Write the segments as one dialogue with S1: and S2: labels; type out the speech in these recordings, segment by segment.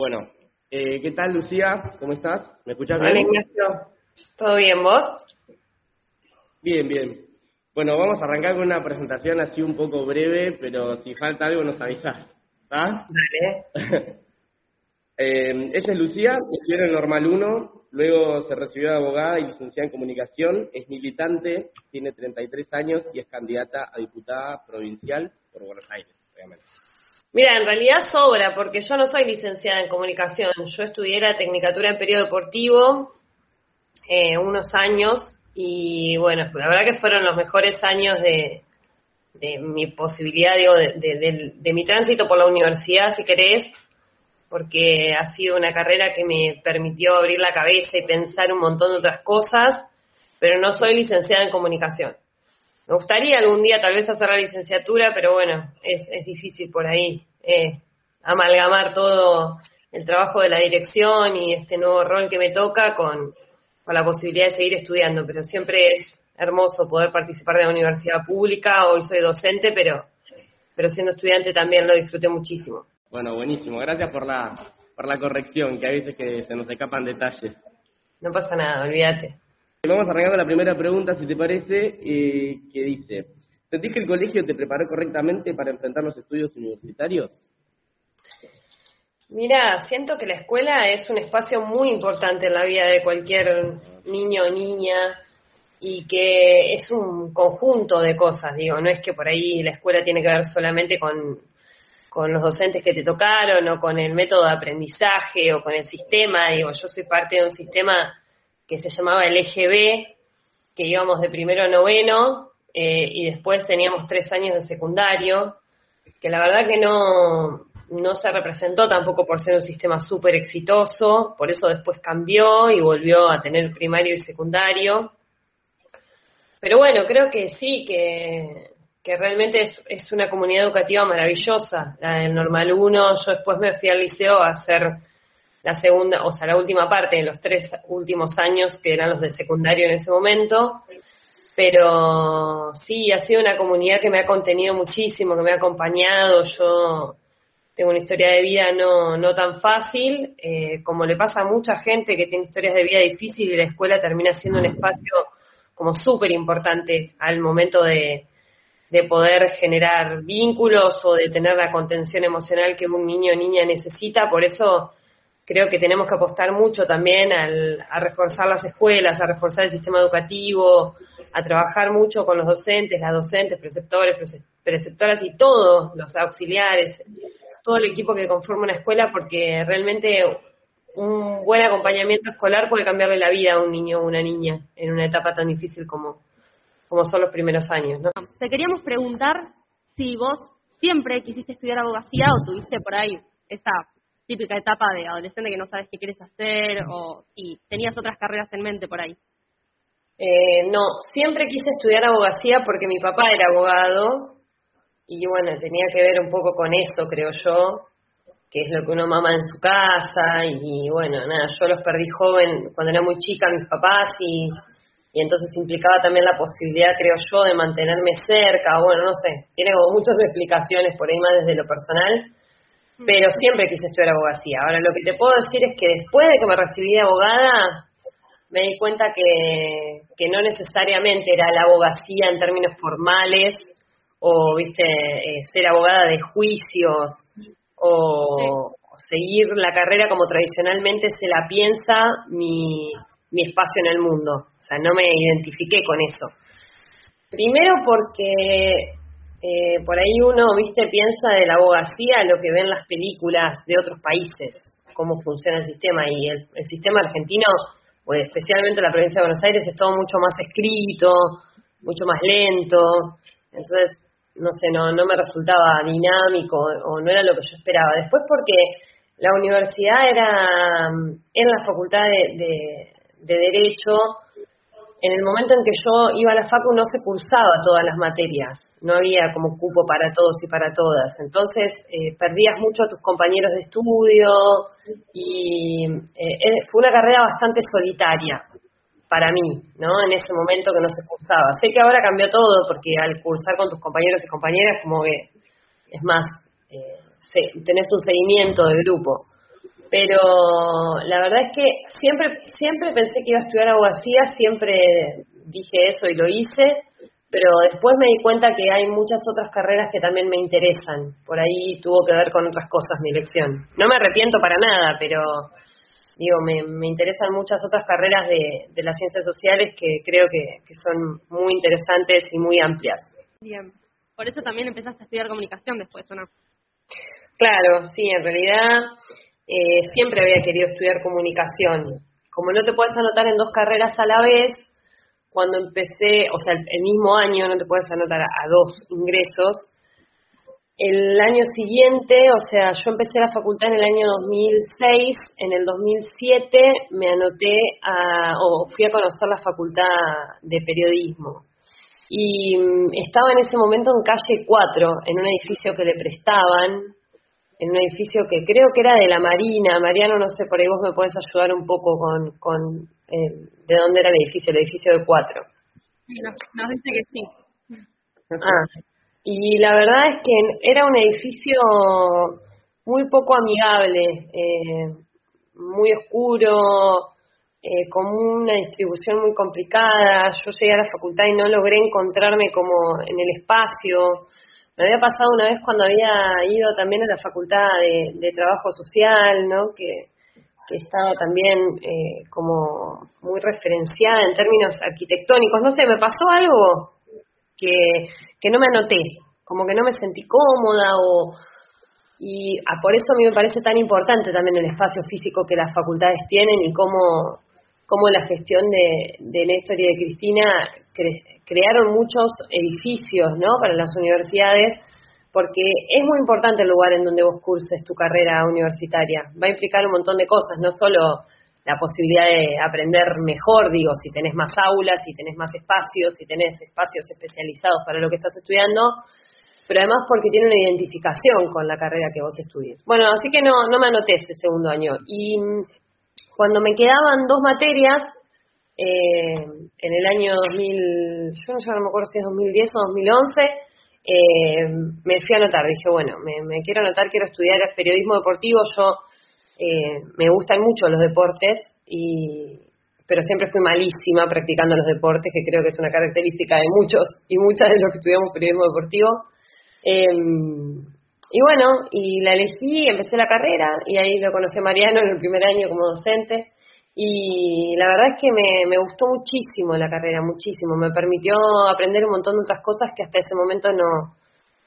S1: Bueno, eh, ¿qué tal Lucía? ¿Cómo estás? ¿Me escuchás
S2: bien? Hola Ignacio, ¿todo bien vos?
S1: Bien, bien. Bueno, vamos a arrancar con una presentación así un poco breve, pero si falta algo nos avisás. ¿Está?
S2: Dale.
S1: eh, ella es Lucía, estudió en Normal 1, luego se recibió de abogada y licenciada en comunicación, es militante, tiene 33 años y es candidata a diputada provincial por Buenos Aires, obviamente.
S2: Mira, en realidad sobra, porque yo no soy licenciada en comunicación. Yo estudié la tecnicatura en periodo deportivo eh, unos años y bueno, la verdad que fueron los mejores años de, mi posibilidad, digo, de, de, mi tránsito por la universidad, si querés, porque ha sido una carrera que me permitió abrir la cabeza y pensar un montón de otras cosas, pero no soy licenciada en comunicación. Me gustaría algún día tal vez hacer la licenciatura, pero bueno, es, es difícil por ahí eh, amalgamar todo el trabajo de la dirección y este nuevo rol que me toca con, con la posibilidad de seguir estudiando, pero siempre es hermoso poder participar de la universidad pública. Hoy soy docente, pero, pero siendo estudiante también lo disfruté muchísimo.
S1: Bueno, buenísimo. Gracias por la, por la corrección, que a veces que se nos escapan detalles.
S2: No pasa nada, olvídate.
S1: Vamos arrancando la primera pregunta, si te parece, eh, que dice, ¿sentís que el colegio te preparó correctamente para enfrentar los estudios universitarios?
S2: Mira, siento que la escuela es un espacio muy importante en la vida de cualquier niño o niña y que es un conjunto de cosas, digo, no es que por ahí la escuela tiene que ver solamente con, con los docentes que te tocaron o con el método de aprendizaje o con el sistema, digo, yo soy parte de un sistema que se llamaba el EGB, que íbamos de primero a noveno eh, y después teníamos tres años de secundario, que la verdad que no, no se representó tampoco por ser un sistema súper exitoso, por eso después cambió y volvió a tener primario y secundario. Pero bueno, creo que sí, que, que realmente es, es, una comunidad educativa maravillosa, la del Normal 1. Yo después me fui al liceo a hacer la segunda, o sea, la última parte de los tres últimos años, que eran los de secundario en ese momento. Pero sí, ha sido una comunidad que me ha contenido muchísimo, que me ha acompañado. Yo tengo una historia de vida no, no tan fácil, eh, como le pasa a mucha gente que tiene historias de vida difícil y la escuela termina siendo un espacio como súper importante al momento de, de poder generar vínculos o de tener la contención emocional que un niño o niña necesita. Por eso creo que tenemos que apostar mucho también al, a reforzar las escuelas, a reforzar el sistema educativo, a trabajar mucho con los docentes, las docentes, preceptores, preceptoras y todos los auxiliares, todo el equipo que conforma una escuela, porque realmente un buen acompañamiento escolar puede cambiarle la vida a un niño o una niña en una etapa tan difícil como, como son los primeros años. ¿no?
S3: Te queríamos preguntar si vos siempre quisiste estudiar abogacía o tuviste por ahí esa típica etapa de adolescente que no sabes qué quieres hacer o si tenías otras carreras en mente por ahí.
S2: Eh, no, siempre quise estudiar abogacía porque mi papá era abogado y bueno, tenía que ver un poco con eso, creo yo, que es lo que uno mama en su casa y bueno, nada, yo los perdí joven cuando era muy chica mis papás y, y entonces implicaba también la posibilidad, creo yo, de mantenerme cerca, bueno, no sé, tiene muchas explicaciones por ahí más desde lo personal, pero siempre quise estudiar abogacía. Ahora, lo que te puedo decir es que después de que me recibí de abogada, me di cuenta que, que no necesariamente era la abogacía en términos formales, o, viste, eh, ser abogada de juicios, o, seguir la carrera como tradicionalmente se la piensa mi, mi espacio en el mundo. O sea, no me identifiqué con eso. Primero porque eh, por ahí uno, viste, piensa de la abogacía lo que ven las películas de otros países, cómo funciona el sistema. Y el, sistema argentino, pues especialmente la provincia de Buenos Aires, es todo mucho más escrito, mucho más lento. Entonces, no sé, no, no me resultaba dinámico o no era lo que yo esperaba. Después porque la universidad era en la facultad de Derecho, en el momento en que yo iba a la facu no se cursaba todas las materias, no había como cupo para todos y para todas. Entonces eh, perdías mucho a tus compañeros de estudio y eh, fue una carrera bastante solitaria para mí, ¿no? En ese momento que no se cursaba. Sé que ahora cambió todo porque al cursar con tus compañeros y compañeras como que es más, eh, tenés un seguimiento del grupo. Pero la verdad es que siempre, siempre pensé que iba a estudiar abogacía, siempre dije eso y lo hice, pero después me di cuenta que hay muchas otras carreras que también me interesan. Por ahí tuvo que ver con otras cosas mi elección. No me arrepiento para nada, pero digo, me, me interesan muchas otras carreras de, de las ciencias sociales que creo que, que son muy interesantes y muy amplias.
S3: Bien. Por eso también empezaste a estudiar comunicación después, ¿o no?
S2: Claro, sí, en realidad eh, siempre había querido estudiar comunicación. Como no te puedes anotar en dos carreras a la vez, cuando empecé, o sea, el, mismo año no te puedes anotar a, dos ingresos, el año siguiente, o sea, yo empecé la facultad en el año 2006, en el 2007 me anoté o fui a conocer la facultad de periodismo. Y mm, estaba en ese momento en calle 4, en un edificio que le prestaban, en un edificio que creo que era de la Marina. Mariano, no sé, por ahí vos me puedes ayudar un poco con, con eh, de dónde era el edificio, el edificio de 4.
S3: Nos, nos dice que sí.
S2: Ah, y la verdad es que era un edificio muy poco amigable, eh, muy oscuro, eh, con una distribución muy complicada. Yo llegué a la facultad y no logré encontrarme como en el espacio. Me había pasado una vez cuando había ido también a la facultad de, trabajo social, ¿no? Que, que estaba también eh, como muy referenciada en términos arquitectónicos. No sé, me pasó algo que, que no me anoté, como que no me sentí cómoda o, y ah, por eso a mí me parece tan importante también el espacio físico que las facultades tienen y cómo cómo la gestión de, de Néstor y de Cristina crearon muchos edificios ¿no? para las universidades, porque es muy importante el lugar en donde vos curses tu carrera universitaria. Va a implicar un montón de cosas, no solo la posibilidad de aprender mejor, digo, si tenés más aulas, si tenés más espacios, si tenés espacios especializados para lo que estás estudiando, pero además porque tiene una identificación con la carrera que vos estudies. Bueno, así que no, no me anoté ese segundo año. Y cuando me quedaban dos materias, eh, en el año 2000, yo no, me acuerdo si es 2010 o 2011, eh, me fui a anotar. Dije, bueno, me, quiero anotar, quiero estudiar periodismo deportivo. Yo eh, me gustan mucho los deportes, y, pero siempre fui malísima practicando los deportes, que creo que es una característica de muchos y muchas de los que estudiamos periodismo deportivo. Y bueno, y la elegí, empecé la carrera y ahí lo conocí a Mariano en el primer año como docente. Y la verdad es que me, me gustó muchísimo la carrera, muchísimo. Me permitió aprender un montón de otras cosas que hasta ese momento no,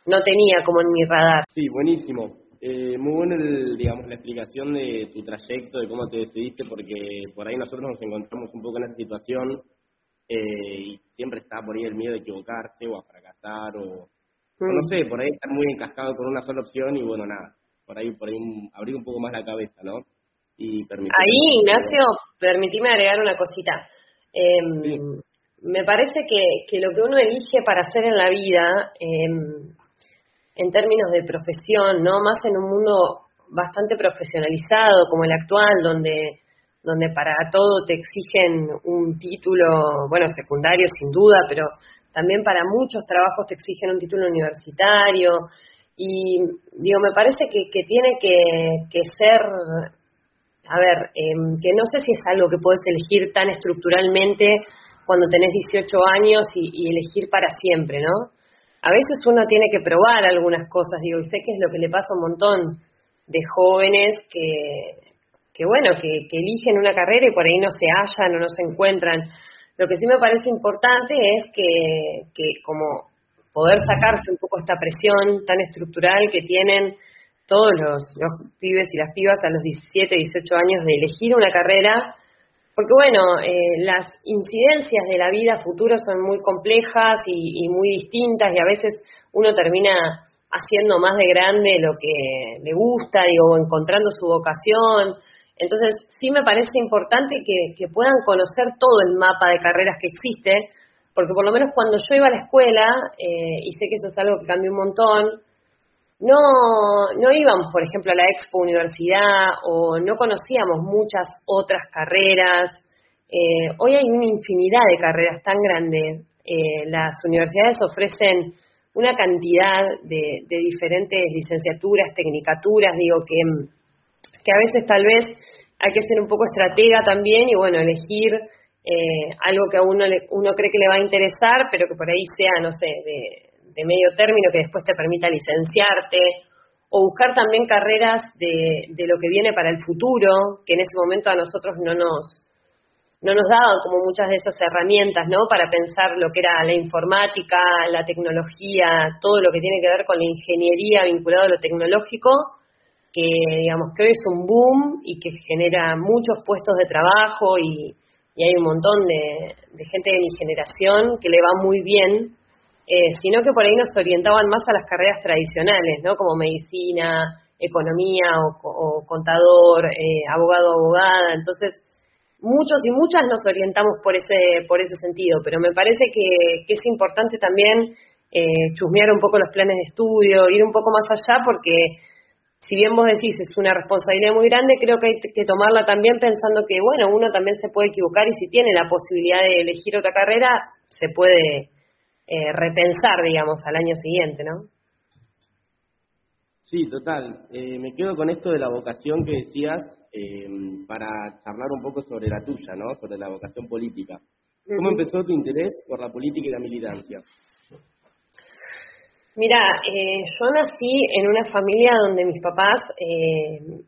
S2: no tenía como en mi radar.
S1: Sí, buenísimo. Eh, muy bueno, el, digamos, la explicación de tu trayecto, de cómo te decidiste, porque por ahí nosotros nos encontramos un poco en esa situación eh, y siempre está por ahí el miedo de equivocarse o a fracasar o no sé, por ahí estar muy encascado con una sola opción y bueno, nada, por ahí, por ahí abrir un poco más la cabeza, ¿no? Y
S2: Ahí, Ignacio, permitime agregar una cosita. Eh, Me parece que, que lo que uno elige para hacer en la vida, em, en términos de profesión, ¿no? Más en un mundo bastante profesionalizado como el actual, donde donde para todo te exigen un título, bueno, secundario sin duda, pero también para muchos trabajos te exigen un título universitario y digo, me parece que, que tiene que, que, ser, a ver, em, que no sé si es algo que puedes elegir tan estructuralmente cuando tenés 18 años y, y, elegir para siempre, ¿no? A veces uno tiene que probar algunas cosas, digo, y sé que es lo que le pasa a un montón de jóvenes que, que bueno, que, que eligen una carrera y por ahí no se hallan o no se encuentran. Lo que sí me parece importante es que, que como poder sacarse un poco esta presión tan estructural que tienen todos los, pibes y las pibas a los 17, 18 años de elegir una carrera, porque bueno, eh, las incidencias de la vida futuro son muy complejas y, y, muy distintas y a veces uno termina haciendo más de grande lo que le gusta, digo, encontrando su vocación, entonces, sí me parece importante que, puedan conocer todo el mapa de carreras que existe, porque por lo menos cuando yo iba a la escuela, eh, y sé que eso es algo que cambió un montón, no, no íbamos, por ejemplo, a la Expo Universidad o no conocíamos muchas otras carreras. Eh, hoy hay una infinidad de carreras tan grandes. Eh, las universidades ofrecen una cantidad de, de diferentes licenciaturas, tecnicaturas, digo que que a veces tal vez hay que ser un poco estratega también y bueno, elegir eh, algo que a uno, le, uno cree que le va a interesar, pero que por ahí sea, no sé, de, de medio término que después te permita licenciarte, o buscar también carreras de, de lo que viene para el futuro, que en ese momento a nosotros no nos, no nos daban como muchas de esas herramientas, ¿no? Para pensar lo que era la informática, la tecnología, todo lo que tiene que ver con la ingeniería vinculado a lo tecnológico, que digamos que hoy es un boom y que genera muchos puestos de trabajo y, hay un montón de, gente de mi generación que le va muy bien, eh, sino que por ahí nos orientaban más a las carreras tradicionales, ¿no? Como medicina, economía o, contador, eh, abogado, abogada. Entonces, muchos y muchas nos orientamos por ese, por ese sentido, pero me parece que, es importante también eh, chusmear un poco los planes de estudio, ir un poco más allá, porque si bien vos decís es una responsabilidad muy grande, creo que hay que tomarla también pensando que, bueno, uno también se puede equivocar y si tiene la posibilidad de elegir otra carrera, se puede eh, repensar, digamos, al año siguiente, ¿no?
S1: Sí, total. Eh, me quedo con esto de la vocación que decías eh, para charlar un poco sobre la tuya, ¿no? Sobre la vocación política. ¿Cómo empezó tu interés por la política y la militancia?
S2: Mira, eh, yo nací en una familia donde mis papás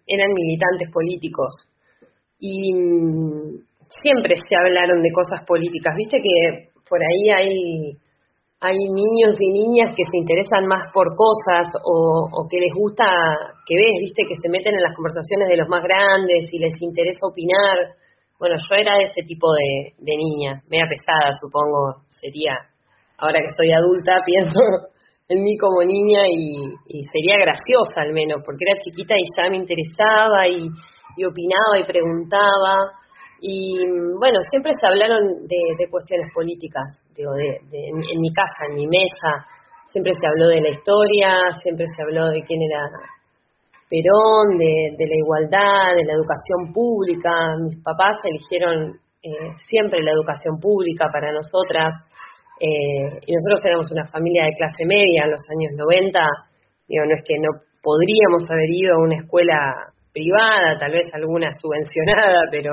S2: eran militantes políticos y mm, siempre se hablaron de cosas políticas. Viste que por ahí hay hay niños y niñas que se interesan más por cosas o, que les gusta, que ves, viste, que se meten en las conversaciones de los más grandes y les interesa opinar. Bueno, yo era ese tipo de, niña, media pesada, supongo, sería. Ahora que estoy adulta, pienso en mí como niña y, sería graciosa al menos, porque era chiquita y ya me interesaba y opinaba y preguntaba. Y bueno, siempre se hablaron de, cuestiones políticas, digo, de, en, mi casa, en mi mesa, siempre se habló de la historia, siempre se habló de quién era Perón, de, la igualdad, de la educación pública. Mis papás eligieron eh, siempre la educación pública para nosotras. Eh, y nosotros éramos una familia de clase media en los años 90. Digo, no es que no podríamos haber ido a una escuela privada, tal vez alguna subvencionada, pero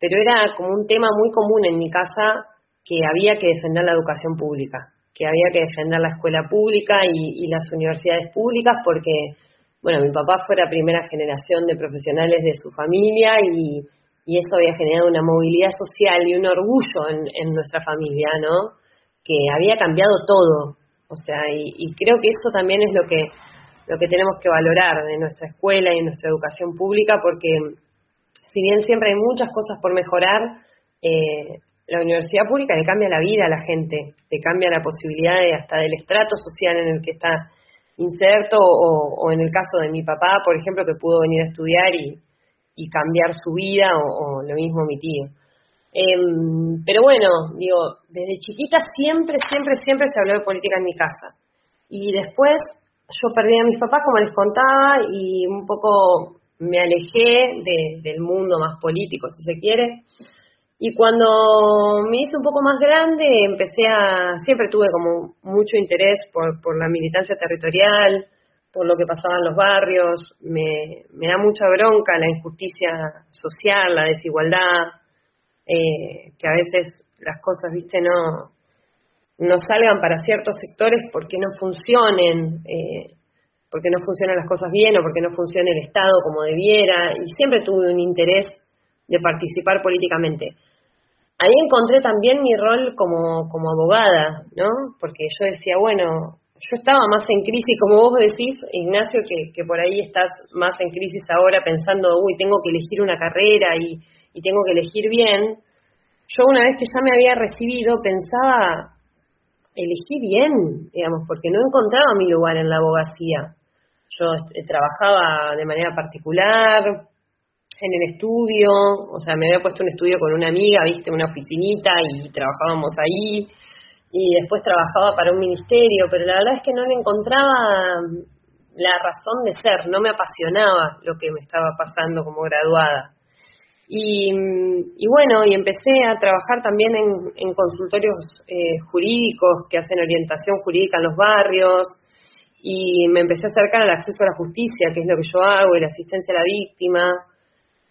S2: pero era como un tema muy común en mi casa que había que defender la educación pública, que había que defender la escuela pública y, las universidades públicas porque, bueno, mi papá fue la primera generación de profesionales de su familia y, eso había generado una movilidad social y un orgullo en, nuestra familia, ¿no? Que había cambiado todo. O sea, y, y creo que esto también es lo que, lo que tenemos que valorar de nuestra escuela y de nuestra educación pública porque si bien siempre hay muchas cosas por mejorar, eh, la universidad pública le cambia la vida a la gente, le cambia la posibilidad de, hasta del estrato social en el que está inserto o, en el caso de mi papá, por ejemplo, que pudo venir a estudiar y, cambiar su vida o, lo mismo mi tío. Em, pero bueno, digo, desde chiquita siempre, siempre, siempre se habló de política en mi casa. Y después yo perdí a mis papás, como les contaba, y un poco me alejé del mundo más político, si se quiere. Y cuando me hice un poco más grande, empecé a, siempre tuve como mucho interés por, por la militancia territorial, por lo que pasaba en los barrios, me, da mucha bronca la injusticia social, la desigualdad, eh, que a veces las cosas, viste, no, no salgan para ciertos sectores porque no funcionen. Eh, porque no funcionan las cosas bien o porque no funciona el Estado como debiera, y siempre tuve un interés de participar políticamente. Ahí encontré también mi rol como, como abogada, ¿no? Porque yo decía, bueno, yo estaba más en crisis, como vos decís, Ignacio, que, que por ahí estás más en crisis ahora pensando, uy, tengo que elegir una carrera y, y tengo que elegir bien. Yo una vez que ya me había recibido pensaba, elegí bien, digamos, porque no encontraba mi lugar en la abogacía. Yo eh, trabajaba de manera particular en el estudio, o sea, me había puesto un estudio con una amiga, viste, una oficinita y trabajábamos ahí. Y después trabajaba para un ministerio, pero la verdad es que no le encontraba la razón de ser, no me apasionaba lo que me estaba pasando como graduada. Y, bueno, y empecé a trabajar también en, consultorios eh, jurídicos que hacen orientación jurídica en los barrios, y me empecé a acercar al acceso a la justicia, que es lo que yo hago, y la asistencia a la víctima.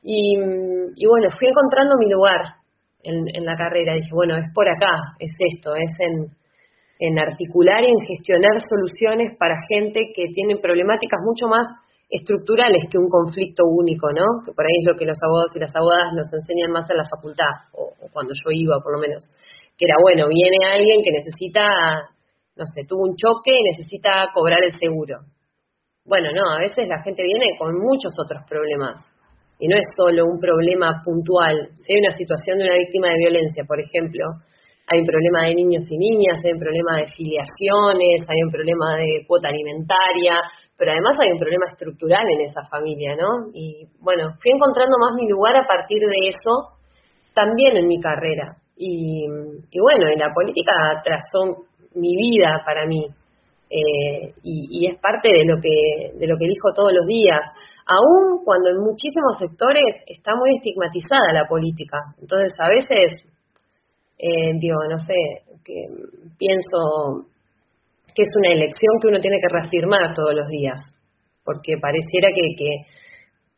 S2: Y, bueno, fui encontrando mi lugar en, en, la carrera. Dije, bueno, es por acá, es esto, es en, en articular y en gestionar soluciones para gente que tiene problemáticas mucho más estructurales que un conflicto único, ¿no? Que por ahí es lo que los abogados y las abogadas nos enseñan más en la facultad, o, cuando yo iba por lo menos, que era, bueno, viene alguien que necesita, no sé, tuvo un choque y necesita cobrar el seguro. Bueno, no, a veces la gente viene con muchos otros problemas, y no es solo un problema puntual. Si hay una situación de una víctima de violencia, por ejemplo, hay un problema de niños y niñas, hay un problema de filiaciones, hay un problema de cuota alimentaria, pero además hay un problema estructural en esa familia, ¿no? Y bueno, fui encontrando más mi lugar a partir de eso, también en mi carrera. Y, bueno, en la política trazó mi vida para mí. Eh, y, es parte de lo que de lo que dijo todos los días, aun cuando en muchísimos sectores está muy estigmatizada la política. Entonces, a veces eh, digo, no sé, que pienso que es una elección que uno tiene que reafirmar todos los días, porque pareciera que, que,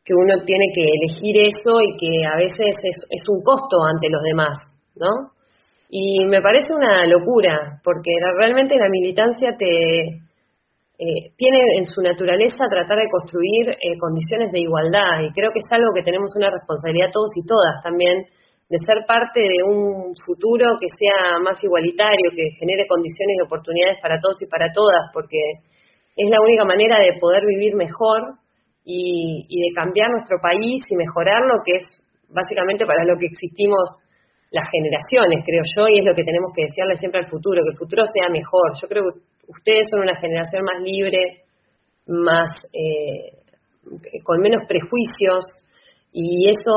S2: que uno tiene que elegir eso y que a veces es, es un costo ante los demás, ¿no? Y me parece una locura, porque realmente la militancia te, eh, tiene en su naturaleza tratar de construir eh, condiciones de igualdad y creo que es algo que tenemos una responsabilidad todos y todas también de ser parte de un futuro que sea más igualitario, que genere condiciones y oportunidades para todos y para todas, porque es la única manera de poder vivir mejor y, de cambiar nuestro país y mejorar lo que es básicamente para lo que existimos las generaciones, creo yo, y es lo que tenemos que desearle siempre al futuro, que el futuro sea mejor. Yo creo que ustedes son una generación más libre, más eh, con menos prejuicios, y eso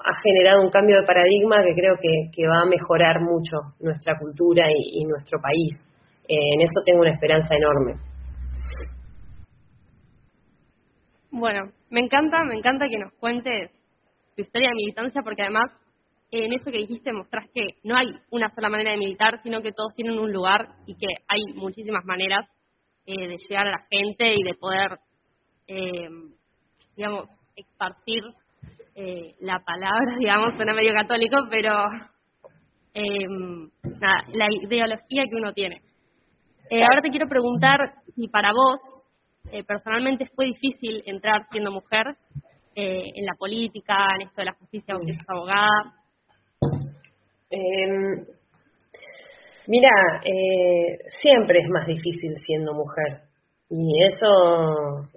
S2: ha generado un cambio de paradigma que creo que, va a mejorar mucho nuestra cultura y, nuestro país. Eh, en eso tengo una esperanza enorme.
S3: Bueno, me encanta, me encanta que nos cuentes tu historia de militancia porque además en eso que dijiste mostrás que no hay una sola manera de militar, sino que todos tienen un lugar y que hay muchísimas maneras eh, de llegar a la gente y de poder, eh, digamos, expartir eh, la palabra, digamos, suena medio católico, pero eh, nada, la ideología que uno tiene. Eh, ahora te quiero preguntar si para vos personalmente fue difícil entrar siendo mujer en la política, en esto de la justicia, aunque sos abogada.
S2: Em, mira, siempre es más difícil siendo mujer. Y eso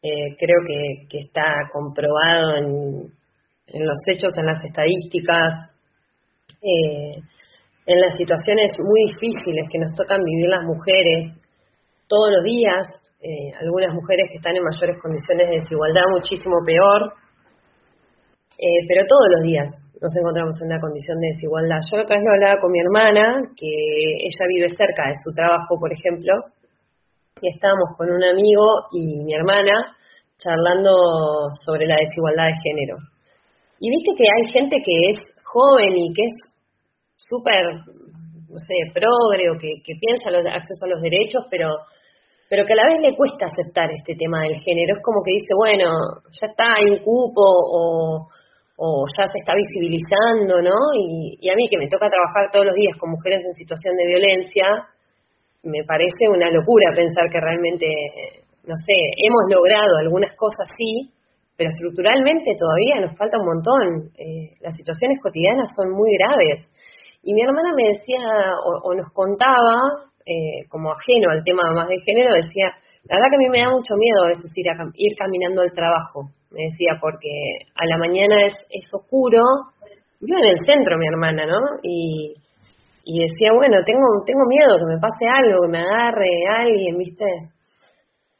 S2: eh, creo que, está comprobado en, los hechos, en las estadísticas, eh, en las situaciones muy difíciles que nos tocan vivir las mujeres todos los días, eh, algunas mujeres que están en mayores condiciones de desigualdad muchísimo peor, pero todos los días nos encontramos en una condición de desigualdad. Yo otra vez lo hablaba con mi hermana, que ella vive cerca de su trabajo, por ejemplo, y estábamos con un amigo y mi hermana charlando sobre la desigualdad de género. Y viste que hay gente que es joven y que es súper, no sé, progre o que, piensa los acceso a los derechos, pero pero que a la vez le cuesta aceptar este tema del género. Es como que dice, bueno, ya está, hay un cupo o, o ya se está visibilizando, ¿no? Y, a mí que me toca trabajar todos los días con mujeres en situación de violencia, me parece una locura pensar que realmente, no sé, hemos logrado algunas cosas sí, pero estructuralmente todavía nos falta un montón. Eh, las situaciones cotidianas son muy graves. Y mi hermana me decía, o, nos contaba, eh, como ajeno al tema más de género, decía, la verdad que a mí me da mucho miedo a veces ir, a, ir caminando al trabajo, me decía, porque a la mañana es, es oscuro, vivo en el centro mi hermana, ¿no? Y, y decía, bueno, tengo, tengo miedo que me pase algo, que me agarre alguien, ¿viste?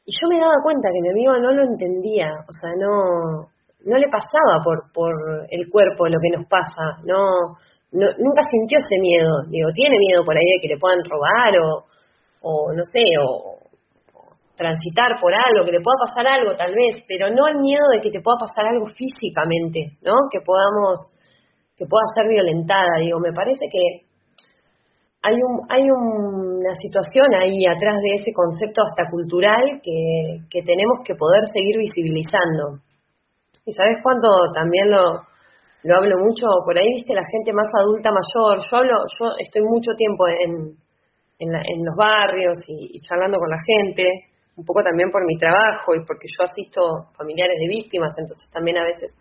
S2: Y yo me daba cuenta que mi amigo no lo entendía, o sea, no, no le pasaba por, por el cuerpo lo que nos pasa, no, no, nunca sintió ese miedo, digo, tiene miedo por ahí de que le puedan robar o, o no sé, o, transitar por algo, que le pueda pasar algo tal vez, pero no el miedo de que te pueda pasar algo físicamente, ¿no? Que podamos, que pueda ser violentada, digo, me parece que hay, un, hay una situación ahí atrás de ese concepto hasta cultural que, que tenemos que poder seguir visibilizando. Y sabes cuánto también lo, lo hablo mucho por ahí, viste, la gente más adulta mayor. Yo hablo, yo estoy mucho tiempo en, en, en los barrios y, charlando con la gente, un poco también por mi trabajo y porque yo asisto familiares de víctimas, entonces también a veces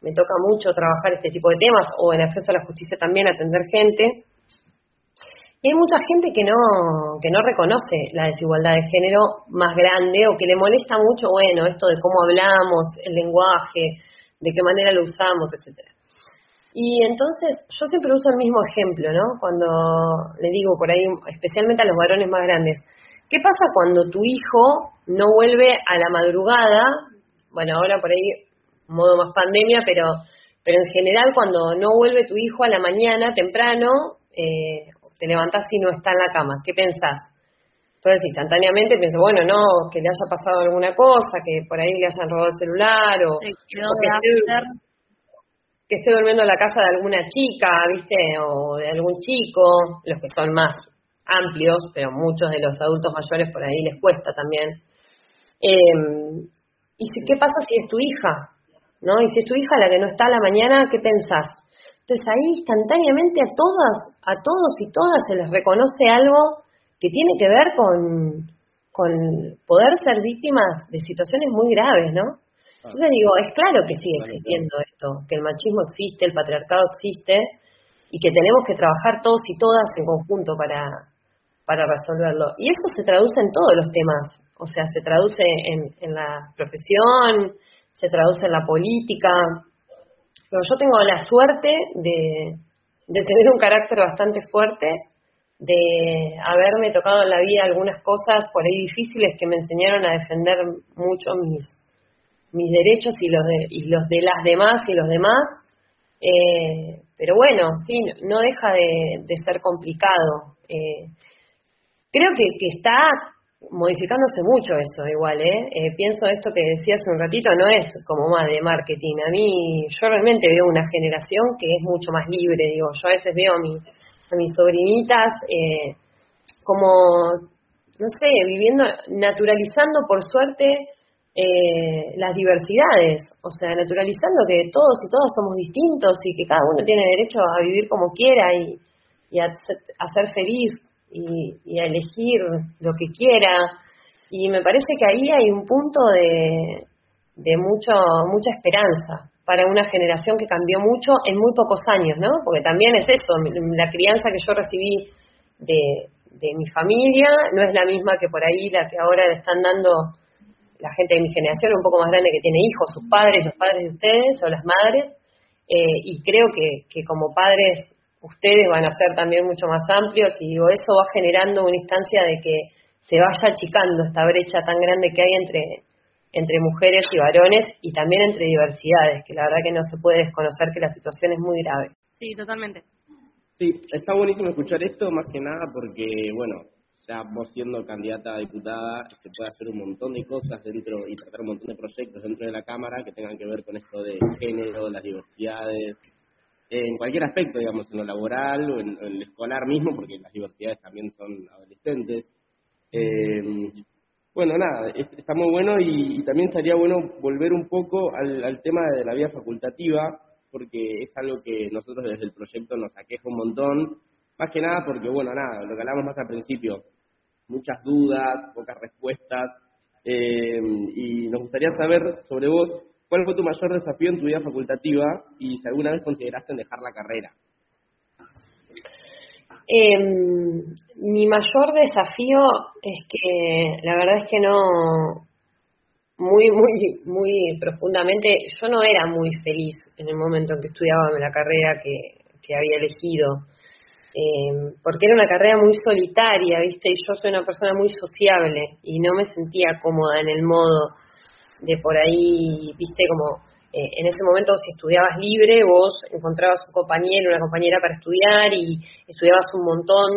S2: me toca mucho trabajar este tipo de temas o en acceso a la justicia también atender gente. Y hay mucha gente que no, que no reconoce la desigualdad de género más grande o que le molesta mucho, bueno, esto de cómo hablamos, el lenguaje, de qué manera lo usamos, etcétera. Y entonces yo siempre uso el mismo ejemplo, ¿no? Cuando le digo por ahí, especialmente a los varones más grandes, ¿qué pasa cuando tu hijo no vuelve a la madrugada? Bueno, ahora por ahí modo más pandemia, pero pero en general cuando no vuelve tu hijo a la mañana temprano, eh, te levantás y no está en la cama. ¿Qué pensás? Entonces, instantáneamente pienso, bueno, no, que le haya pasado alguna cosa, que por ahí le hayan robado el celular, o, que, esté, durmiendo en la casa de alguna chica, ¿viste? O de algún chico, los que son más amplios, pero muchos de los adultos mayores por ahí les cuesta también. Eh, ¿Y qué pasa si es tu hija? ¿No? Y si es tu hija la que no está a la mañana, ¿qué pensás? Entonces ahí instantáneamente a todas, a todos y todas se les reconoce algo que tiene que ver con, con poder ser víctimas de situaciones muy graves, ¿no? Entonces digo, es claro que sigue existiendo esto, que el machismo existe, el patriarcado existe y que tenemos que trabajar todos y todas en conjunto para, para resolverlo. Y eso se traduce en todos los temas, o sea, se traduce en, en la profesión, se traduce en la política, pero yo tengo la suerte de, tener un carácter bastante fuerte, de haberme tocado en la vida algunas cosas por ahí difíciles que me enseñaron a defender mucho mis, mis derechos y los de, y los de las demás y los demás. Eh, pero bueno, sí, no deja de, ser complicado. Eh, creo que, que está modificándose mucho esto igual, ¿eh? ¿eh? Pienso esto que decía hace un ratito, no es como más de marketing. A mí, yo realmente veo una generación que es mucho más libre, digo, yo a veces veo a, mi, a mis sobrinitas eh, como, no sé, viviendo, naturalizando por suerte eh, las diversidades, o sea, naturalizando que todos y todas somos distintos y que cada uno tiene derecho a vivir como quiera y, y a, a ser feliz y, a elegir lo que quiera. Y me parece que ahí hay un punto de, de mucho, mucha esperanza para una generación que cambió mucho en muy pocos años, ¿no? Porque también es eso, la crianza que yo recibí de, de mi familia no es la misma que por ahí la que ahora le están dando la gente de mi generación, un poco más grande que tiene hijos, sus padres, los padres de ustedes o las madres, eh, y creo que, que como padres ustedes van a ser también mucho más amplios y digo, eso va generando una instancia de que se vaya achicando esta brecha tan grande que hay entre, entre mujeres y varones y también entre diversidades, que la verdad que no se puede desconocer que la situación es muy grave.
S3: Sí, totalmente.
S1: Sí, está buenísimo escuchar esto, más que nada porque, bueno, ya vos siendo candidata a diputada, se puede hacer un montón de cosas dentro y tratar un montón de proyectos dentro de la Cámara que tengan que ver con esto de en cualquier aspecto, digamos, en lo laboral o en, el escolar mismo, porque las diversidades también son adolescentes. Eh, bueno, nada, está muy bueno y, también estaría bueno volver un poco al, tema de la vía facultativa, porque es algo que nosotros desde el proyecto nos aqueja un montón, más que nada porque, bueno, nada, lo que hablamos más al principio, muchas dudas, pocas respuestas, eh, y nos gustaría saber sobre vos ¿Cuál fue tu mayor desafío en tu vida facultativa y si alguna vez consideraste dejar la carrera?
S2: Em, mi mayor desafío es que la verdad es que no, muy, muy, muy profundamente, yo no era muy feliz en el momento en que estudiaba la carrera que, que había elegido, em, porque era una carrera muy solitaria, ¿viste? Y yo soy una persona muy sociable y no me sentía cómoda en el modo de por ahí, viste, como eh, en ese momento si estudiabas libre, vos encontrabas un compañero, una compañera para estudiar y estudiabas un montón,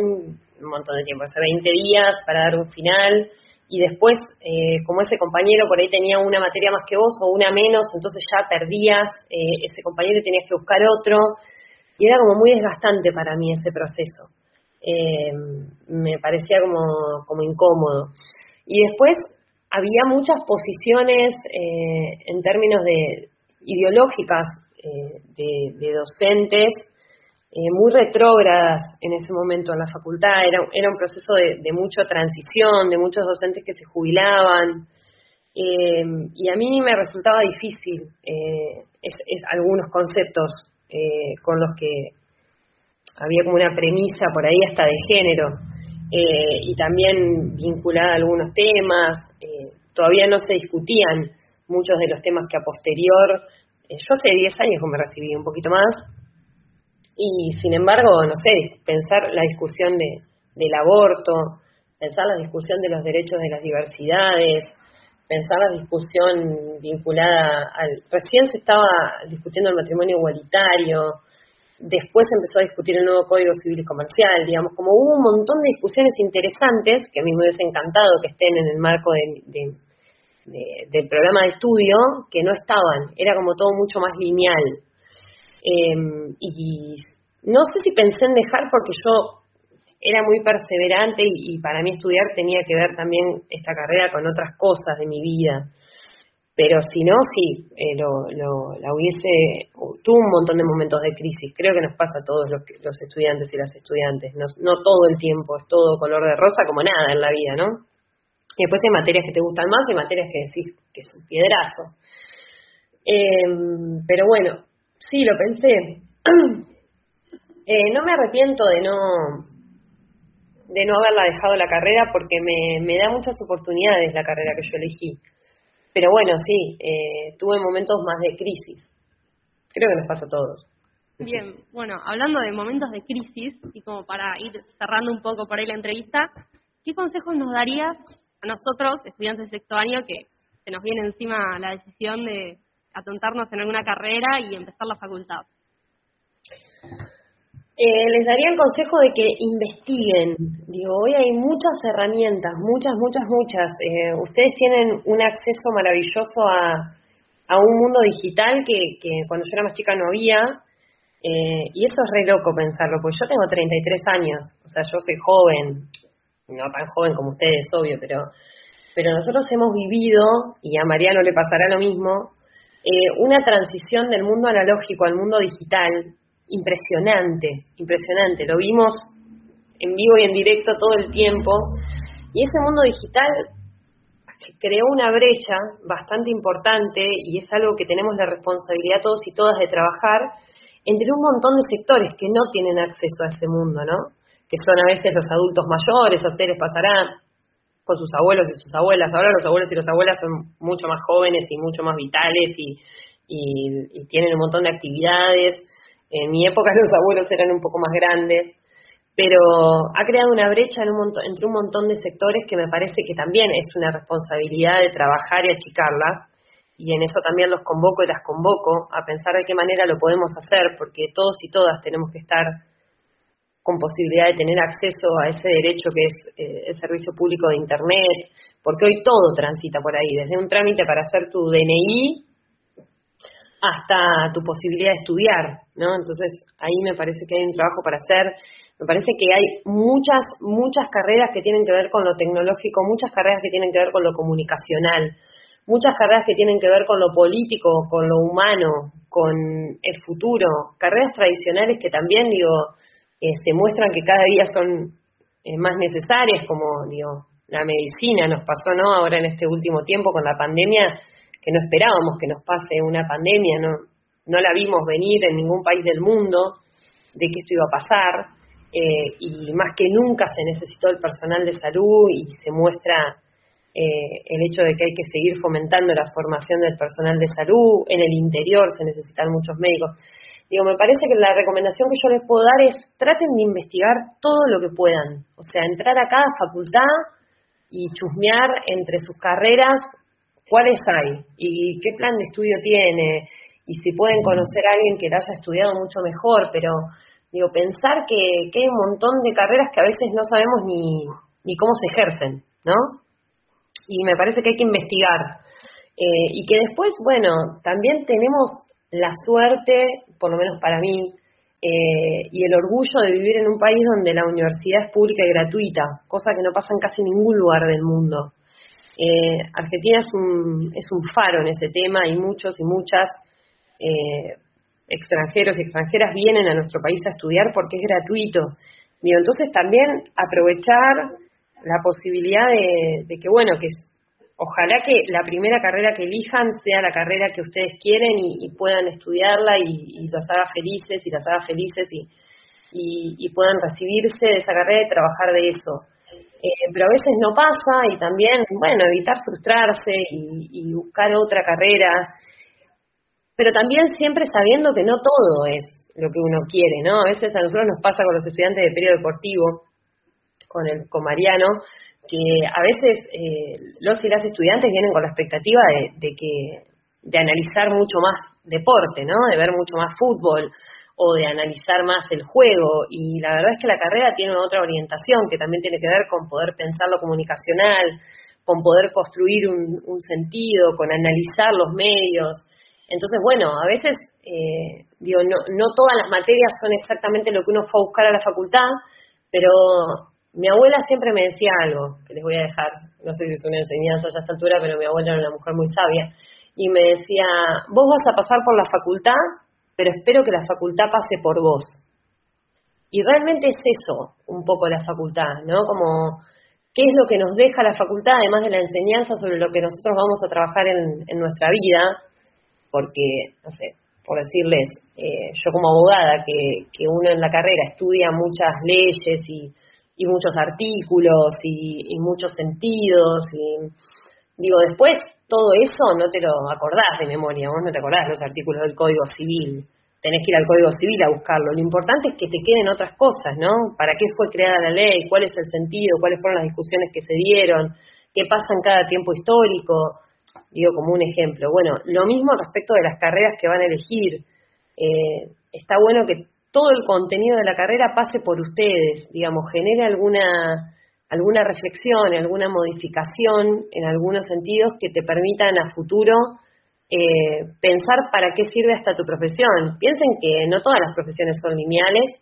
S2: un montón de tiempo, hace 20 días para dar un final y después, eh, como ese compañero por ahí tenía una materia más que vos o una menos, entonces ya perdías eh, ese compañero y tenías que buscar otro y era como muy desgastante para mí ese proceso. me parecía como, como incómodo. Y después había muchas posiciones eh, en términos de ideológicas eh, de, docentes muy retrógradas en ese momento en la facultad. Era, era un proceso de, de mucha transición, de muchos docentes que se jubilaban. y a mí me resultaba difícil algunos conceptos con los que había como una premisa por ahí hasta de género eh, y también vinculada a algunos temas. Eh, todavía no se discutían muchos de los temas que a posterior, eh, yo hace 10 años que me recibí un poquito más, y sin embargo, no sé, pensar la discusión de, del aborto, pensar la discusión de los derechos de las diversidades, pensar la discusión vinculada al... Recién se estaba discutiendo el matrimonio igualitario, Después empezó a discutir el nuevo Código Civil y Comercial, digamos, como hubo un montón de discusiones interesantes, que a mí me hubiese encantado que estén en el marco de, del programa de estudio, que no estaban, era como todo mucho más lineal. Em, y no sé si pensé en dejar porque yo era muy perseverante y, y para mí estudiar tenía que ver también esta carrera con otras cosas de mi vida. Pero si no, sí, eh, lo, la hubiese, tuvo un montón de momentos de crisis. Creo que nos pasa a todos los, estudiantes y las estudiantes. No, no todo el tiempo es todo color de rosa como nada en la vida, ¿no? Y después hay materias que te gustan más y materias que decís que es un piedrazo. Em, pero bueno, sí, lo pensé. eh, no me arrepiento de no de no haberla dejado la carrera porque me, me da muchas oportunidades la carrera que yo elegí pero bueno, sí, eh, tuve momentos más de crisis. Creo que nos pasa a todos.
S3: Bien, bueno, hablando de momentos de crisis, y como para ir cerrando un poco por ahí la entrevista, ¿qué consejos nos darías a nosotros, estudiantes de sexto año, que se nos viene encima la decisión de atontarnos en alguna carrera y empezar la facultad?
S2: Eh, les daría el consejo de que investiguen. Digo, hoy hay muchas herramientas, muchas, muchas, muchas. Eh, ustedes tienen un acceso maravilloso a, un mundo digital que, cuando yo era más chica no había. Eh, y eso es re loco pensarlo, porque yo tengo 33 años, o sea, yo soy joven, no tan joven como ustedes, obvio, pero, pero nosotros hemos vivido, y a Mariano le pasará lo mismo, una transición del mundo analógico al mundo digital impresionante, impresionante. Lo vimos en vivo y en directo todo el tiempo. Y ese mundo digital creó una brecha bastante importante y es algo que tenemos la responsabilidad todos y todas de trabajar entre un montón de sectores que no tienen acceso a ese mundo, ¿no? Que son a veces los adultos mayores, a ustedes pasará con sus abuelos y sus abuelas. Ahora los abuelos y las abuelas son mucho más jóvenes y mucho más vitales y, y tienen un montón de actividades en mi época los abuelos eran un poco más grandes, pero ha creado una brecha en un entre un montón de sectores que me parece que también es una responsabilidad de trabajar y achicarlas. Y en eso también los convoco y las convoco a pensar de qué manera lo podemos hacer, porque todos y todas tenemos que estar con posibilidad de tener acceso a ese derecho que es eh, el servicio público de Internet, porque hoy todo transita por ahí, desde un trámite para hacer tu DNI hasta tu posibilidad de estudiar, ¿no? Entonces, ahí me parece que hay un trabajo para hacer. Me parece que hay muchas, muchas carreras que tienen que ver con lo tecnológico, muchas carreras que tienen que ver con lo comunicacional, muchas carreras que tienen que ver con lo político, con lo humano, con el futuro, carreras tradicionales que también, digo, se este, muestran que cada día son eh, más necesarias, como, digo, la medicina nos pasó, ¿no? Ahora en este último tiempo con la pandemia, que no esperábamos que nos pase una pandemia, no, no la vimos venir en ningún país del mundo, de que esto iba a pasar, eh, y más que nunca se necesitó el personal de salud y se muestra eh, el hecho de que hay que seguir fomentando la formación del personal de salud, en el interior se necesitan muchos médicos. Digo, me parece que la recomendación que yo les puedo dar es traten de investigar todo lo que puedan, o sea, entrar a cada facultad y chusmear entre sus carreras cuáles hay y qué plan de estudio tiene y si pueden conocer a alguien que la haya estudiado mucho mejor, pero digo, pensar que, hay un montón de carreras que a veces no sabemos ni, ni cómo se ejercen, ¿no? Y me parece que hay que investigar. Eh, y que después, bueno, también tenemos la suerte, por lo menos para mí, eh, y el orgullo de vivir en un país donde la universidad es pública y gratuita, cosa que no pasa en casi ningún lugar del mundo. Eh, Argentina es un, es un faro en ese tema y muchos y muchas eh, extranjeros y extranjeras vienen a nuestro país a estudiar porque es gratuito. Digo, entonces también aprovechar la posibilidad de, que, bueno, que ojalá que la primera carrera que elijan sea la carrera que ustedes quieren y, puedan estudiarla y, los haga felices y las haga felices y, y, puedan recibirse de esa carrera y trabajar de eso. Eh, pero a veces no pasa y también, bueno, evitar frustrarse y, buscar otra carrera, pero también siempre sabiendo que no todo es lo que uno quiere, ¿no? A veces a nosotros nos pasa con los estudiantes de periodo deportivo, con, el, con Mariano, que a veces eh, los y las estudiantes vienen con la expectativa de, que de analizar mucho más deporte, ¿no? De ver mucho más fútbol o de analizar más el juego y la verdad es que la carrera tiene otra orientación que también tiene que ver con poder pensar lo comunicacional, con poder construir un, sentido, con analizar los medios. Entonces, bueno, a veces, eh, digo, no, no todas las materias son exactamente lo que uno fue a buscar a la facultad, pero mi abuela siempre me decía algo, que les voy a dejar, no sé si es una enseñanza a esta altura, pero mi abuela era una mujer muy sabia, y me decía, vos vas a pasar por la facultad, pero espero que la facultad pase por vos. Y realmente es eso, un poco la facultad, ¿no? Como, ¿qué es lo que nos deja la facultad, además de la enseñanza sobre lo que nosotros vamos a trabajar en, nuestra vida? Porque, no sé, por decirles, eh, yo como abogada, que, que uno en la carrera estudia muchas leyes y muchos artículos y, muchos sentidos y digo después todo eso no te lo acordás de memoria vos no te acordás los artículos del Código Civil. Tenés que ir al Código Civil a buscarlo. Lo importante es que te queden otras cosas no para qué fue creada la ley cuál es el sentido cuáles fueron las discusiones que se dieron qué pasa en cada tiempo histórico digo como un ejemplo. Bueno lo mismo respecto de las carreras que van a elegir. Eh, está bueno que todo el contenido de la carrera pase por ustedes, digamos, genere alguna, alguna reflexión, alguna modificación en algunos sentidos que te permitan a futuro eh, pensar para qué sirve hasta tu profesión. Piensen que no todas las profesiones son lineales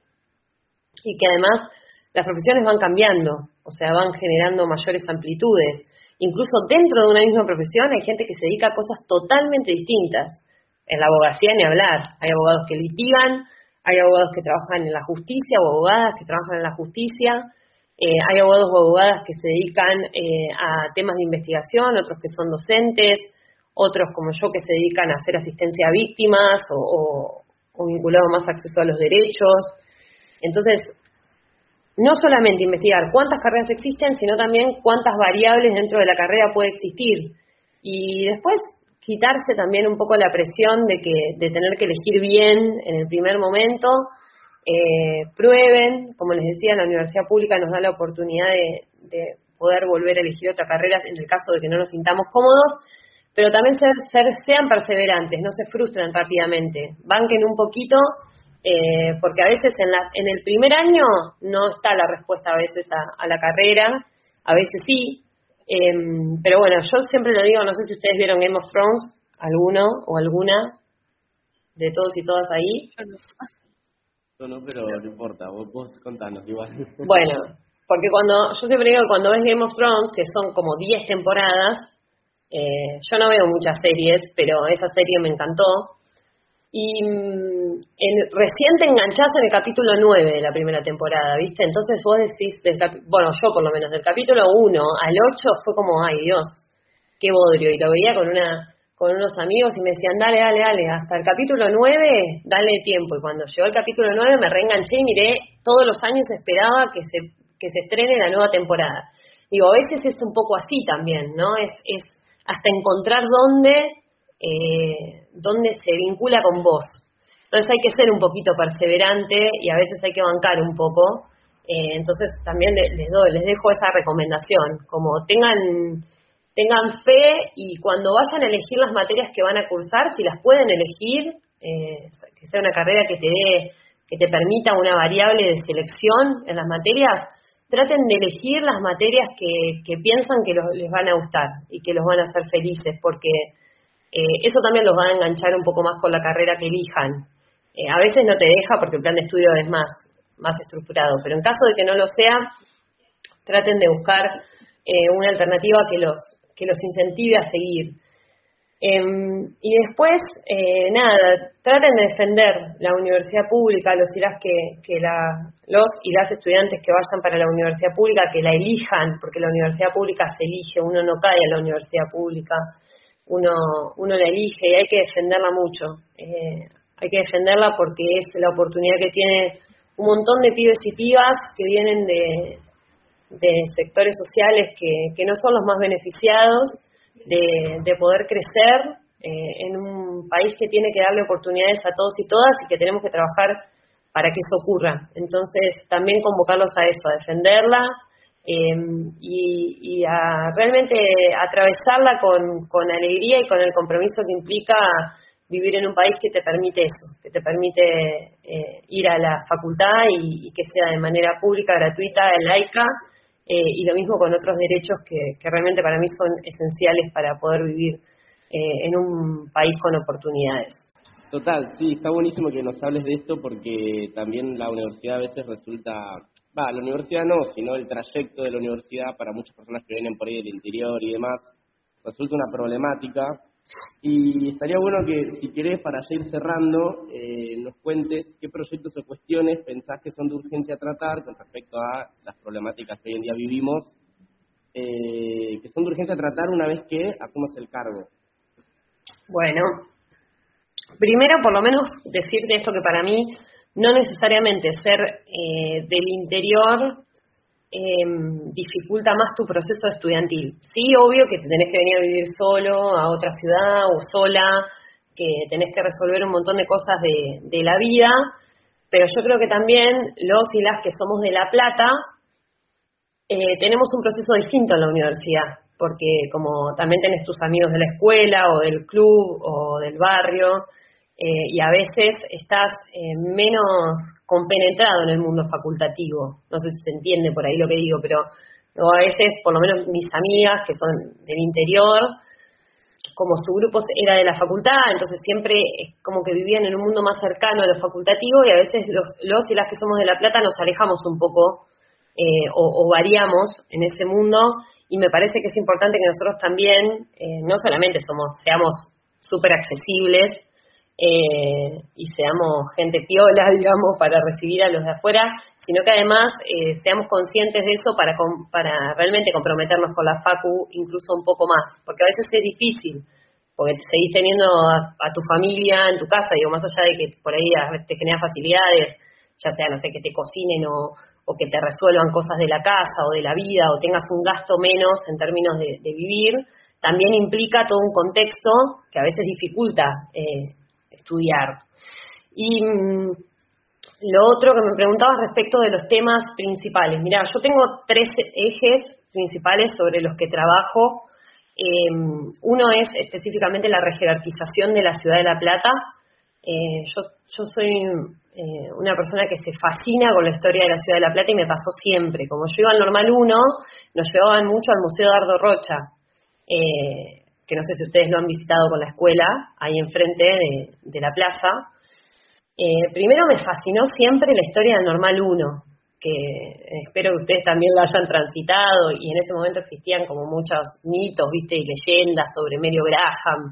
S2: y que además las profesiones van cambiando, o sea, van generando mayores amplitudes. Incluso dentro de una misma profesión hay gente que se dedica a cosas totalmente distintas. En la abogacía ni hablar. Hay abogados que litigan, hay abogados que trabajan en la justicia o abogadas que trabajan en la justicia, eh, hay abogados o abogadas que se dedican eh, a temas de investigación, otros que son docentes, otros como yo que se dedican a hacer asistencia a víctimas o, o, vinculados más acceso a los derechos. Entonces, no solamente investigar cuántas carreras existen, sino también cuántas variables dentro de la carrera puede existir. Y después quitarse también un poco la presión de que de tener que elegir bien en el primer momento. Eh, prueben, como les decía, la universidad pública nos da la oportunidad de, poder volver a elegir otra carrera en el caso de que no nos sintamos cómodos, pero también ser, sean perseverantes, no se frustren rápidamente, banquen un poquito, eh, porque a veces en, la, en el primer año no está la respuesta a veces a la carrera, a veces sí, Em, pero bueno, yo siempre lo digo, no sé si ustedes vieron Game of Thrones, alguno o alguna de todos y todas ahí.
S1: No, pero no importa, vos, vos contanos igual.
S2: Bueno, porque cuando, yo siempre digo que cuando ves Game of Thrones, que son como 10 temporadas, eh, yo no veo muchas series, pero esa serie me encantó. Y mm, en, recién te enganchás en el capítulo 9 de la primera temporada, ¿viste? Entonces vos decís, bueno, yo por lo menos, del capítulo 1 al 8 fue como, ay Dios, qué bodrio. Y lo veía con una con unos amigos y me decían, dale, dale, dale, hasta el capítulo 9, dale tiempo. Y cuando llegó el capítulo 9 me reenganché y miré, todos los años esperaba que se, que se estrene la nueva temporada. Digo, a veces es un poco así también, ¿no? Es, es hasta encontrar dónde eh, dónde se vincula con vos. Entonces hay que ser un poquito perseverante y a veces hay que bancar un poco. Eh, entonces también les, doy, les dejo esa recomendación, como tengan tengan fe y cuando vayan a elegir las materias que van a cursar, si las pueden elegir, eh, que sea una carrera que te dé, que te permita una variable de selección en las materias, traten de elegir las materias que, que piensan que les van a gustar y que los van a hacer felices, porque eh, eso también los va a enganchar un poco más con la carrera que elijan. eh, a veces no te deja porque el plan de estudio es más, más estructurado, pero en caso de que no lo sea, traten de buscar una alternativa que los, que los incentive a seguir. Em, y después, eh, nada, traten de defender la universidad pública, los y las que, que la, los y las estudiantes que vayan para la universidad pública, que la elijan, porque la universidad pública se elige, uno no cae a la universidad pública, uno, uno la elige y hay que defenderla mucho. Eh, hay que defenderla porque es la oportunidad que tiene un montón de pibes y pibas que vienen de, de sectores sociales que, que no son los más beneficiados de, poder crecer eh, en un país que tiene que darle oportunidades a todos y todas y que tenemos que trabajar para que eso ocurra. Entonces, también convocarlos a eso, a defenderla eh, y, a realmente atravesarla con, con alegría y con el compromiso que implica vivir en un país que te permite eso, que te permite eh, ir a la facultad y, que sea de manera pública, gratuita, laica, eh, y lo mismo con otros derechos que, realmente para mí son esenciales para poder vivir eh, en un país con oportunidades.
S1: Total, sí, está buenísimo que nos hables de esto porque también la universidad a veces resulta, va, la universidad no, sino el trayecto de la universidad para muchas personas que vienen por ahí del interior y demás, resulta una problemática y estaría bueno que, si querés, para ya ir cerrando, eh, nos cuentes qué proyectos o cuestiones pensás que son de urgencia tratar con respecto a las problemáticas que hoy en día vivimos, eh, que son de urgencia tratar una vez que asumas el cargo.
S2: Bueno, primero, por lo menos, decirte esto que para mí no necesariamente ser eh, del interior eh, dificulta más tu proceso estudiantil. Sí, obvio que te tenés que venir a vivir solo a otra ciudad o sola, que tenés que resolver un montón de cosas de, la vida, pero yo creo que también los y las que somos de La Plata eh, tenemos un proceso distinto en la universidad, porque como también tenés tus amigos de la escuela o del club o del barrio, eh, y a veces estás eh, menos compenetrado en el mundo facultativo. No sé si se entiende por ahí lo que digo, pero a veces, por lo menos mis amigas que son del interior, como su grupo era de la facultad, entonces siempre como que vivían en un mundo más cercano a lo facultativo y a veces los, los y las que somos de La Plata nos alejamos un poco eh, o, variamos en ese mundo y me parece que es importante que nosotros también, no solamente somos, seamos súper accesibles, eh, y seamos gente piola, digamos, para recibir a los de afuera, sino que además eh, seamos conscientes de eso para, para realmente comprometernos con la FACU incluso un poco más, porque a veces es difícil, porque seguís teniendo a, tu familia en tu casa, digo, más allá de que por ahí te genera facilidades, ya sea, no sé, que te cocinen o, o que te resuelvan cosas de la casa o de la vida o tengas un gasto menos en términos de, vivir, también implica todo un contexto que a veces dificulta eh, estudiar. Y mm, lo otro que me preguntabas respecto de los temas principales. Mira, yo tengo tres ejes principales sobre los que trabajo. Em, uno es específicamente la rejerarquización de la ciudad de La Plata. Eh, yo, yo soy eh, una persona que se fascina con la historia de la ciudad de La Plata y me pasó siempre. Como yo iba al Normal 1, nos llevaban mucho al Museo Dardo Rocha. Eh, que no sé si ustedes lo han visitado con la escuela, ahí enfrente de, la plaza. Eh, primero me fascinó siempre la historia del Normal 1, que espero que ustedes también la hayan transitado, y en ese momento existían como muchos mitos, viste, y leyendas sobre Medio Graham,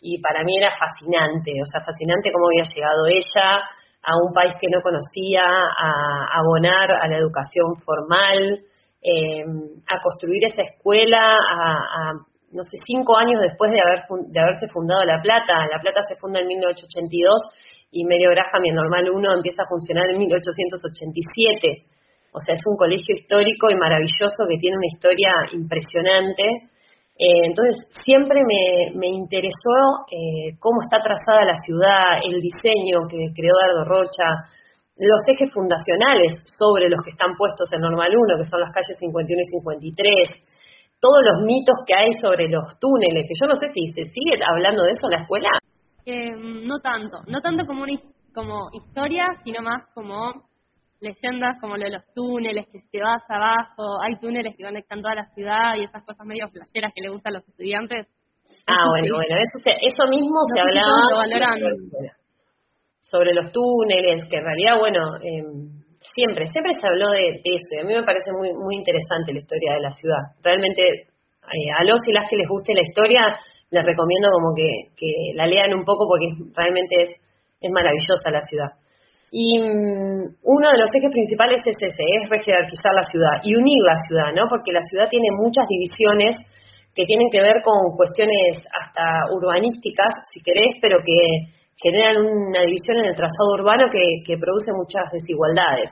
S2: y para mí era fascinante, o sea, fascinante cómo había llegado ella a un país que no conocía, a, abonar a la educación formal, eh, a construir esa escuela, a no sé, cinco años después de, haber, de haberse fundado La Plata. La Plata se funda en 1882 y Medio Graham y el Normal 1 empieza a funcionar en 1887. O sea, es un colegio histórico y maravilloso que tiene una historia impresionante. Eh, entonces, siempre me, me interesó eh, cómo está trazada la ciudad, el diseño que creó Dardo Rocha, los ejes fundacionales sobre los que están puestos en Normal 1, que son las calles 51 y 53, todos los mitos que hay sobre los túneles, que yo no sé si se sigue hablando de eso en la escuela.
S3: Eh, no tanto, no tanto como, una, como historia, sino más como leyendas como lo de los túneles, que te vas abajo, hay túneles que conectan toda la ciudad y esas cosas medio flasheras que le gustan a los estudiantes.
S2: Ah, bueno, bueno, eso, eso mismo se hablaba sobre los túneles, que en realidad, bueno, em, siempre, siempre se habló de, eso, y a mí me parece muy, muy interesante la historia de la ciudad. Realmente, eh, a los y las que les guste la historia, les recomiendo como que, que la lean un poco porque realmente es, es maravillosa la ciudad. Y mm, uno de los ejes principales es ese, es rejerarquizar la ciudad y unir la ciudad, ¿no? Porque la ciudad tiene muchas divisiones que tienen que ver con cuestiones hasta urbanísticas, si querés, pero que generan una división en el trazado urbano que, produce muchas desigualdades.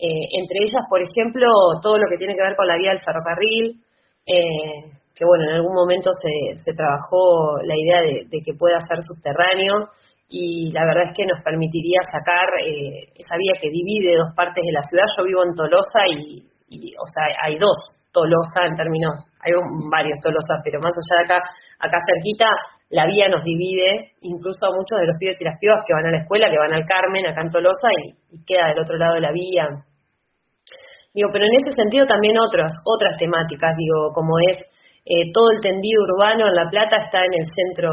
S2: Eh, entre ellas, por ejemplo, todo lo que tiene que ver con la vía del ferrocarril, eh, que bueno, en algún momento se, se trabajó la idea de, que pueda ser subterráneo y la verdad es que nos permitiría sacar eh, esa vía que divide dos partes de la ciudad. Yo vivo en Tolosa y, y o sea, hay dos Tolosa en términos, hay varios Tolosas, pero más allá de acá, acá cerquita, la vía nos divide, incluso a muchos de los pibes y las pibas que van a la escuela, que van al Carmen, acá en Tolosa, y, queda del otro lado de la vía. Digo, pero en ese sentido también otras, otras temáticas, digo, como es eh, todo el tendido urbano en La Plata está en el centro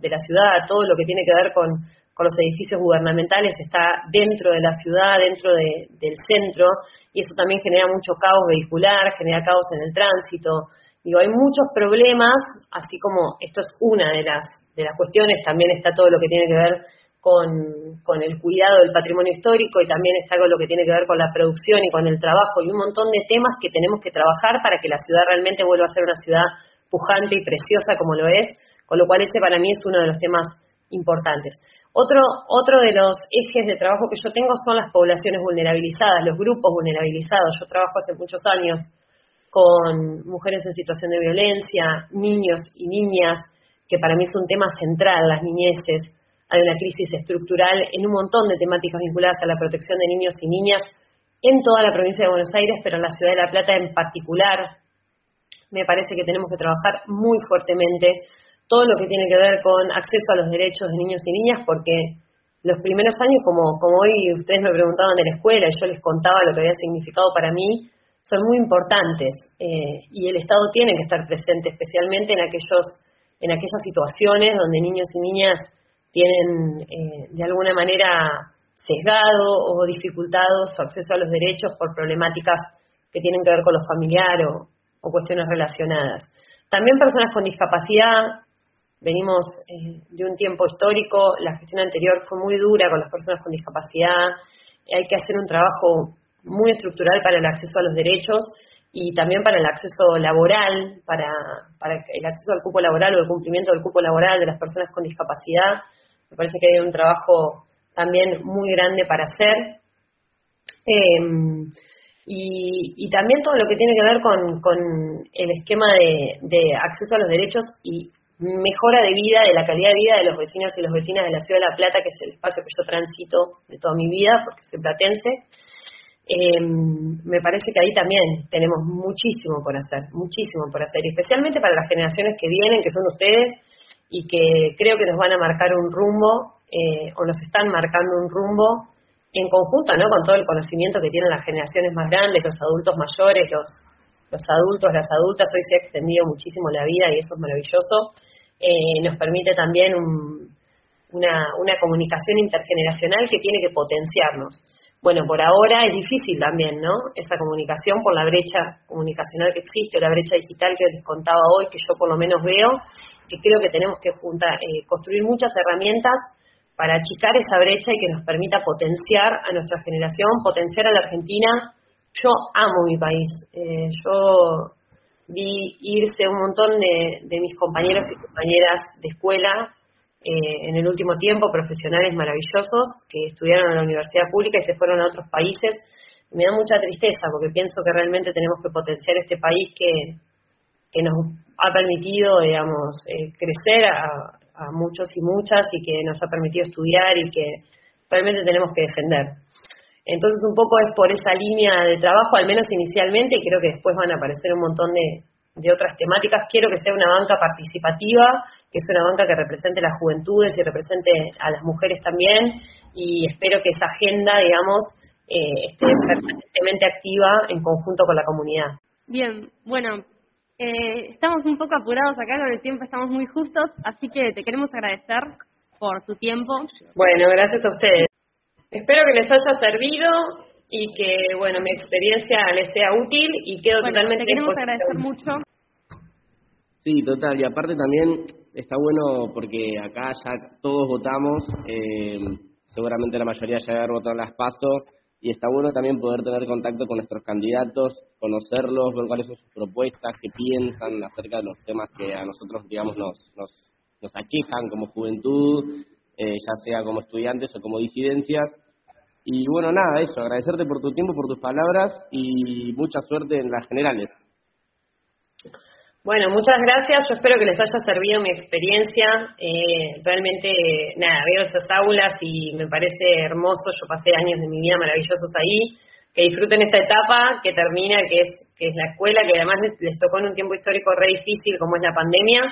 S2: de la ciudad, todo lo que tiene que ver con, con los edificios gubernamentales está dentro de la ciudad, dentro de, del centro, y eso también genera mucho caos vehicular, genera caos en el tránsito. Digo, hay muchos problemas, así como esto es una de las, de las cuestiones, también está todo lo que tiene que ver con, con el cuidado del patrimonio histórico y también está con lo que tiene que ver con la producción y con el trabajo y un montón de temas que tenemos que trabajar para que la ciudad realmente vuelva a ser una ciudad pujante y preciosa como lo es, con lo cual ese para mí es uno de los temas importantes. Otro, otro de los ejes de trabajo que yo tengo son las poblaciones vulnerabilizadas, los grupos vulnerabilizados. Yo trabajo hace muchos años con mujeres en situación de violencia, niños y niñas, que para mí es un tema central, las niñeces. Hay una crisis estructural en un montón de temáticas vinculadas a la protección de niños y niñas en toda la provincia de Buenos Aires, pero en la ciudad de La Plata en particular. Me parece que tenemos que trabajar muy fuertemente todo lo que tiene que ver con acceso a los derechos de niños y niñas, porque los primeros años, como, como hoy ustedes me preguntaban de la escuela yo les contaba lo que había significado para mí, son muy importantes eh, y el Estado tiene que estar presente, especialmente en aquellos en aquellas situaciones donde niños y niñas tienen eh, de alguna manera sesgado o dificultado su acceso a los derechos por problemáticas que tienen que ver con los familiares o, o cuestiones relacionadas. También personas con discapacidad venimos eh, de un tiempo histórico, la gestión anterior fue muy dura con las personas con discapacidad, hay que hacer un trabajo muy estructural para el acceso a los derechos y también para el acceso laboral, para, para el acceso al cupo laboral o el cumplimiento del cupo laboral de las personas con discapacidad. Me parece que hay un trabajo también muy grande para hacer. Em, y, también todo lo que tiene que ver con, con el esquema de, de acceso a los derechos y mejora de vida, de la calidad de vida de los vecinos y las vecinas de la Ciudad de La Plata, que es el espacio que yo transito de toda mi vida, porque soy platense. Em, me parece que ahí también tenemos muchísimo por hacer, muchísimo por hacer, especialmente para las generaciones que vienen, que son ustedes, y que creo que nos van a marcar un rumbo, eh, o nos están marcando un rumbo en conjunto, ¿no? Con todo el conocimiento que tienen las generaciones más grandes, los adultos mayores, los, los adultos, las adultas, hoy se ha extendido muchísimo la vida y eso es maravilloso. Eh, nos permite también una, una comunicación intergeneracional que tiene que potenciarnos. Bueno, por ahora es difícil también, ¿no? Esa comunicación por la brecha comunicacional que existe, la brecha digital que les contaba hoy, que yo por lo menos veo, que creo que tenemos que juntar, eh, construir muchas herramientas para achicar esa brecha y que nos permita potenciar a nuestra generación, potenciar a la Argentina yo amo mi país. Eh, yo vi irse un montón de, mis compañeros y compañeras de escuela eh, en el último tiempo, profesionales maravillosos que estudiaron en la universidad pública y se fueron a otros países. Me da mucha tristeza porque pienso que realmente tenemos que potenciar este país que, que nos ha permitido, digamos, eh, crecer a, a muchos y muchas y que nos ha permitido estudiar y que realmente tenemos que defender. Entonces un poco es por esa línea de trabajo, al menos inicialmente, y creo que después van a aparecer un montón de, otras temáticas. Quiero que sea una banca participativa, que sea una banca que represente las juventudes y represente a las mujeres también, y espero que esa agenda, digamos, eh, esté permanentemente activa en conjunto con la comunidad.
S3: Bien, bueno, eh, estamos un poco apurados acá con el tiempo, estamos muy justos, así que te queremos agradecer por tu tiempo.
S2: Bueno, gracias a ustedes. Espero que les haya servido y que, bueno, mi experiencia les sea útil y quedo totalmente...
S3: Te queremos agradecer mucho.
S1: Sí, total. Y aparte también está bueno porque acá ya todos votamos, eh, seguramente la mayoría ya haber votado en las PASO, y está bueno también poder tener contacto con nuestros candidatos, conocerlos, ver cuáles son sus propuestas, qué piensan acerca de los temas que a nosotros, digamos, nos, nos, nos aquejan como juventud, eh, ya sea como estudiantes o como disidencias. Y bueno, nada, eso, agradecerte por tu tiempo, por tus palabras y mucha suerte en las generales.
S2: Bueno, muchas gracias. Yo espero que les haya servido mi experiencia. Eh, realmente, nada, veo esas aulas y me parece hermoso. Yo pasé años de mi vida maravillosos ahí. Que disfruten esta etapa que termina, que es, que es la escuela, que además les, tocó en un tiempo histórico re difícil como es la pandemia,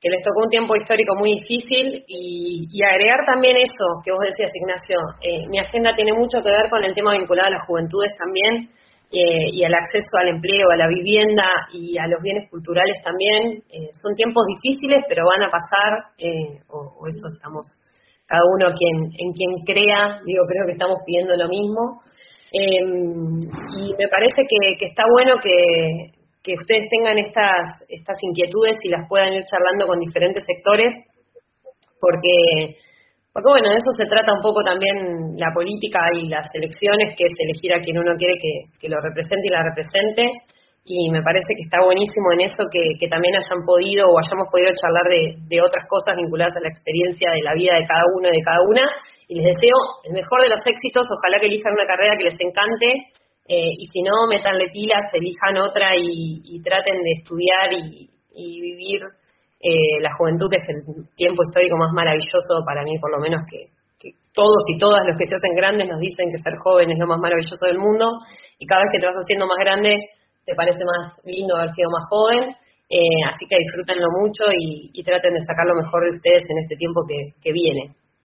S2: que les tocó un tiempo histórico muy difícil y, agregar también eso que vos decías, Ignacio. Eh, mi agenda tiene mucho que ver con el tema vinculado a las juventudes también eh, y al acceso al empleo, a la vivienda y a los bienes culturales también. Eh, son tiempos difíciles, pero van a pasar, o, eso estamos cada uno quien, en quien crea, digo, creo que estamos pidiendo lo mismo. Em, y me parece que está bueno que, que ustedes tengan estas, estas inquietudes y las puedan ir charlando con diferentes sectores, porque porque bueno, de eso se trata un poco también la política y las elecciones, que es elegir a quien uno quiere que, lo represente y la represente. Y me parece que está buenísimo en eso que, también hayan podido o hayamos podido charlar de, otras cosas vinculadas a la experiencia de la vida de cada uno y de cada una. Y les deseo el mejor de los éxitos, ojalá que elijan una carrera que les encante. Eh, y si no, metanle pilas, elijan otra y, traten de estudiar y, y vivir eh, la juventud es el tiempo histórico más maravilloso para mí, por lo menos que, todos y todas los que se hacen grandes nos dicen que ser joven es lo más maravilloso del mundo y cada vez que te vas haciendo más grande te parece más lindo haber sido más joven. Eh, así que disfrútenlo mucho y, traten de sacar lo mejor de ustedes en este tiempo que viene.